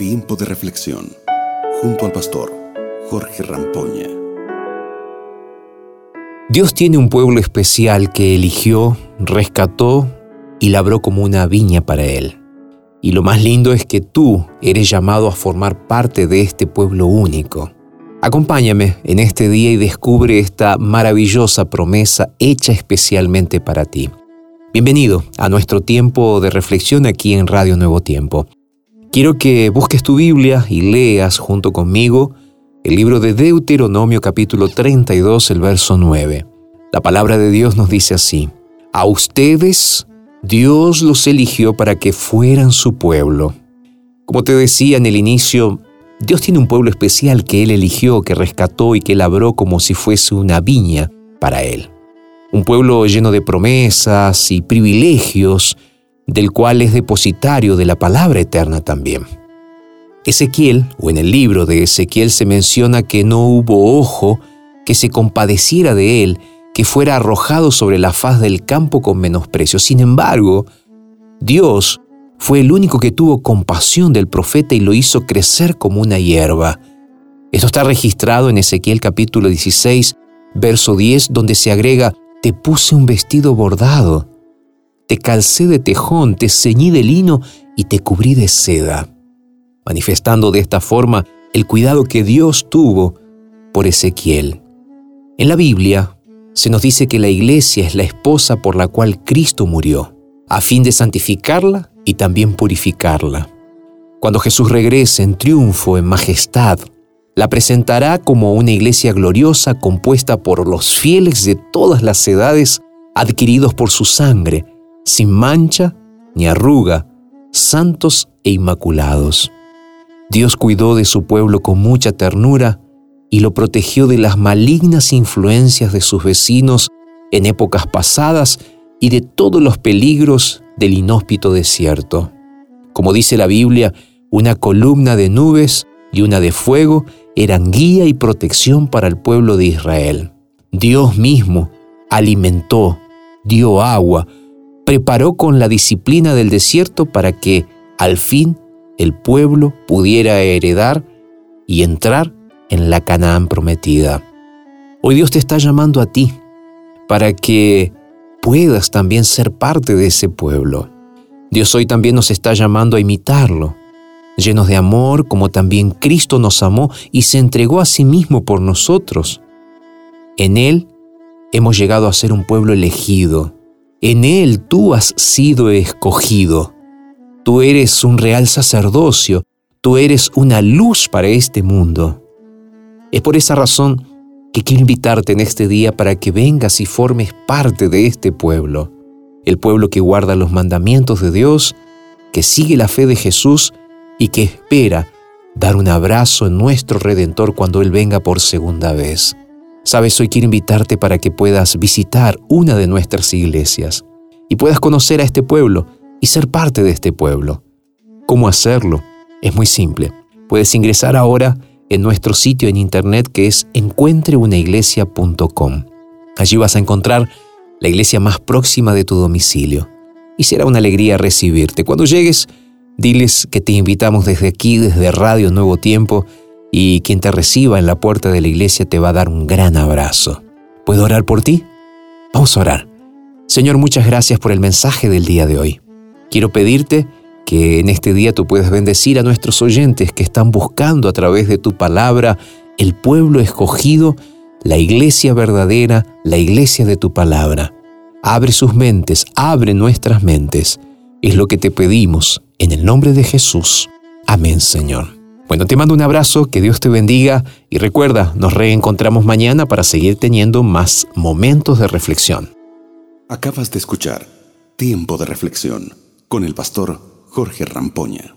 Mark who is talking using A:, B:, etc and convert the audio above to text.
A: Tiempo de reflexión junto al pastor Jorge Rampoña.
B: Dios tiene un pueblo especial que eligió, rescató y labró como una viña para él. Y lo más lindo es que tú eres llamado a formar parte de este pueblo único. Acompáñame en este día y descubre esta maravillosa promesa hecha especialmente para ti. Bienvenido a nuestro tiempo de reflexión aquí en Radio Nuevo Tiempo. Quiero que busques tu Biblia y leas junto conmigo el libro de Deuteronomio capítulo 32, el verso 9. La palabra de Dios nos dice así, a ustedes Dios los eligió para que fueran su pueblo. Como te decía en el inicio, Dios tiene un pueblo especial que Él eligió, que rescató y que labró como si fuese una viña para Él. Un pueblo lleno de promesas y privilegios, del cual es depositario de la palabra eterna también. Ezequiel, o en el libro de Ezequiel se menciona que no hubo ojo que se compadeciera de él, que fuera arrojado sobre la faz del campo con menosprecio. Sin embargo, Dios fue el único que tuvo compasión del profeta y lo hizo crecer como una hierba. Esto está registrado en Ezequiel capítulo 16, verso 10, donde se agrega, te puse un vestido bordado te calcé de tejón, te ceñí de lino y te cubrí de seda, manifestando de esta forma el cuidado que Dios tuvo por Ezequiel. En la Biblia se nos dice que la iglesia es la esposa por la cual Cristo murió, a fin de santificarla y también purificarla. Cuando Jesús regrese en triunfo, en majestad, la presentará como una iglesia gloriosa compuesta por los fieles de todas las edades adquiridos por su sangre, sin mancha ni arruga, santos e inmaculados. Dios cuidó de su pueblo con mucha ternura y lo protegió de las malignas influencias de sus vecinos en épocas pasadas y de todos los peligros del inhóspito desierto. Como dice la Biblia, una columna de nubes y una de fuego eran guía y protección para el pueblo de Israel. Dios mismo alimentó, dio agua, preparó con la disciplina del desierto para que al fin el pueblo pudiera heredar y entrar en la Canaán prometida. Hoy Dios te está llamando a ti para que puedas también ser parte de ese pueblo. Dios hoy también nos está llamando a imitarlo, llenos de amor como también Cristo nos amó y se entregó a sí mismo por nosotros. En Él hemos llegado a ser un pueblo elegido, en Él tú has sido escogido. Tú eres un real sacerdocio, tú eres una luz para este mundo. Es por esa razón que quiero invitarte en este día para que vengas y formes parte de este pueblo, el pueblo que guarda los mandamientos de Dios, que sigue la fe de Jesús y que espera dar un abrazo en nuestro Redentor cuando Él venga por segunda vez. Sabes, hoy quiero invitarte para que puedas visitar una de nuestras iglesias y puedas conocer a este pueblo y ser parte de este pueblo. ¿Cómo hacerlo? Es muy simple. Puedes ingresar ahora en nuestro sitio en internet que es encuentreunaiglesia.com. Allí vas a encontrar la iglesia más próxima de tu domicilio y será una alegría recibirte. Cuando llegues, diles que te invitamos desde aquí, desde Radio Nuevo Tiempo, y quien te reciba en la puerta de la iglesia te va a dar un gran abrazo. ¿Puedo orar por ti? Vamos a orar. Señor, muchas gracias por el mensaje del día de hoy. Quiero pedirte que en este día tú puedas bendecir a nuestros oyentes que están buscando a través de tu palabra el pueblo escogido, la iglesia verdadera, la iglesia de tu palabra. Abre sus mentes, abre nuestras mentes. Es lo que te pedimos en el nombre de Jesús. Amén, Señor. Bueno, te mando un abrazo, que Dios te bendiga y recuerda, nos reencontramos mañana para seguir teniendo más momentos de reflexión.
A: Acabas de escuchar Tiempo de Reflexión con el pastor Jorge Rampoña.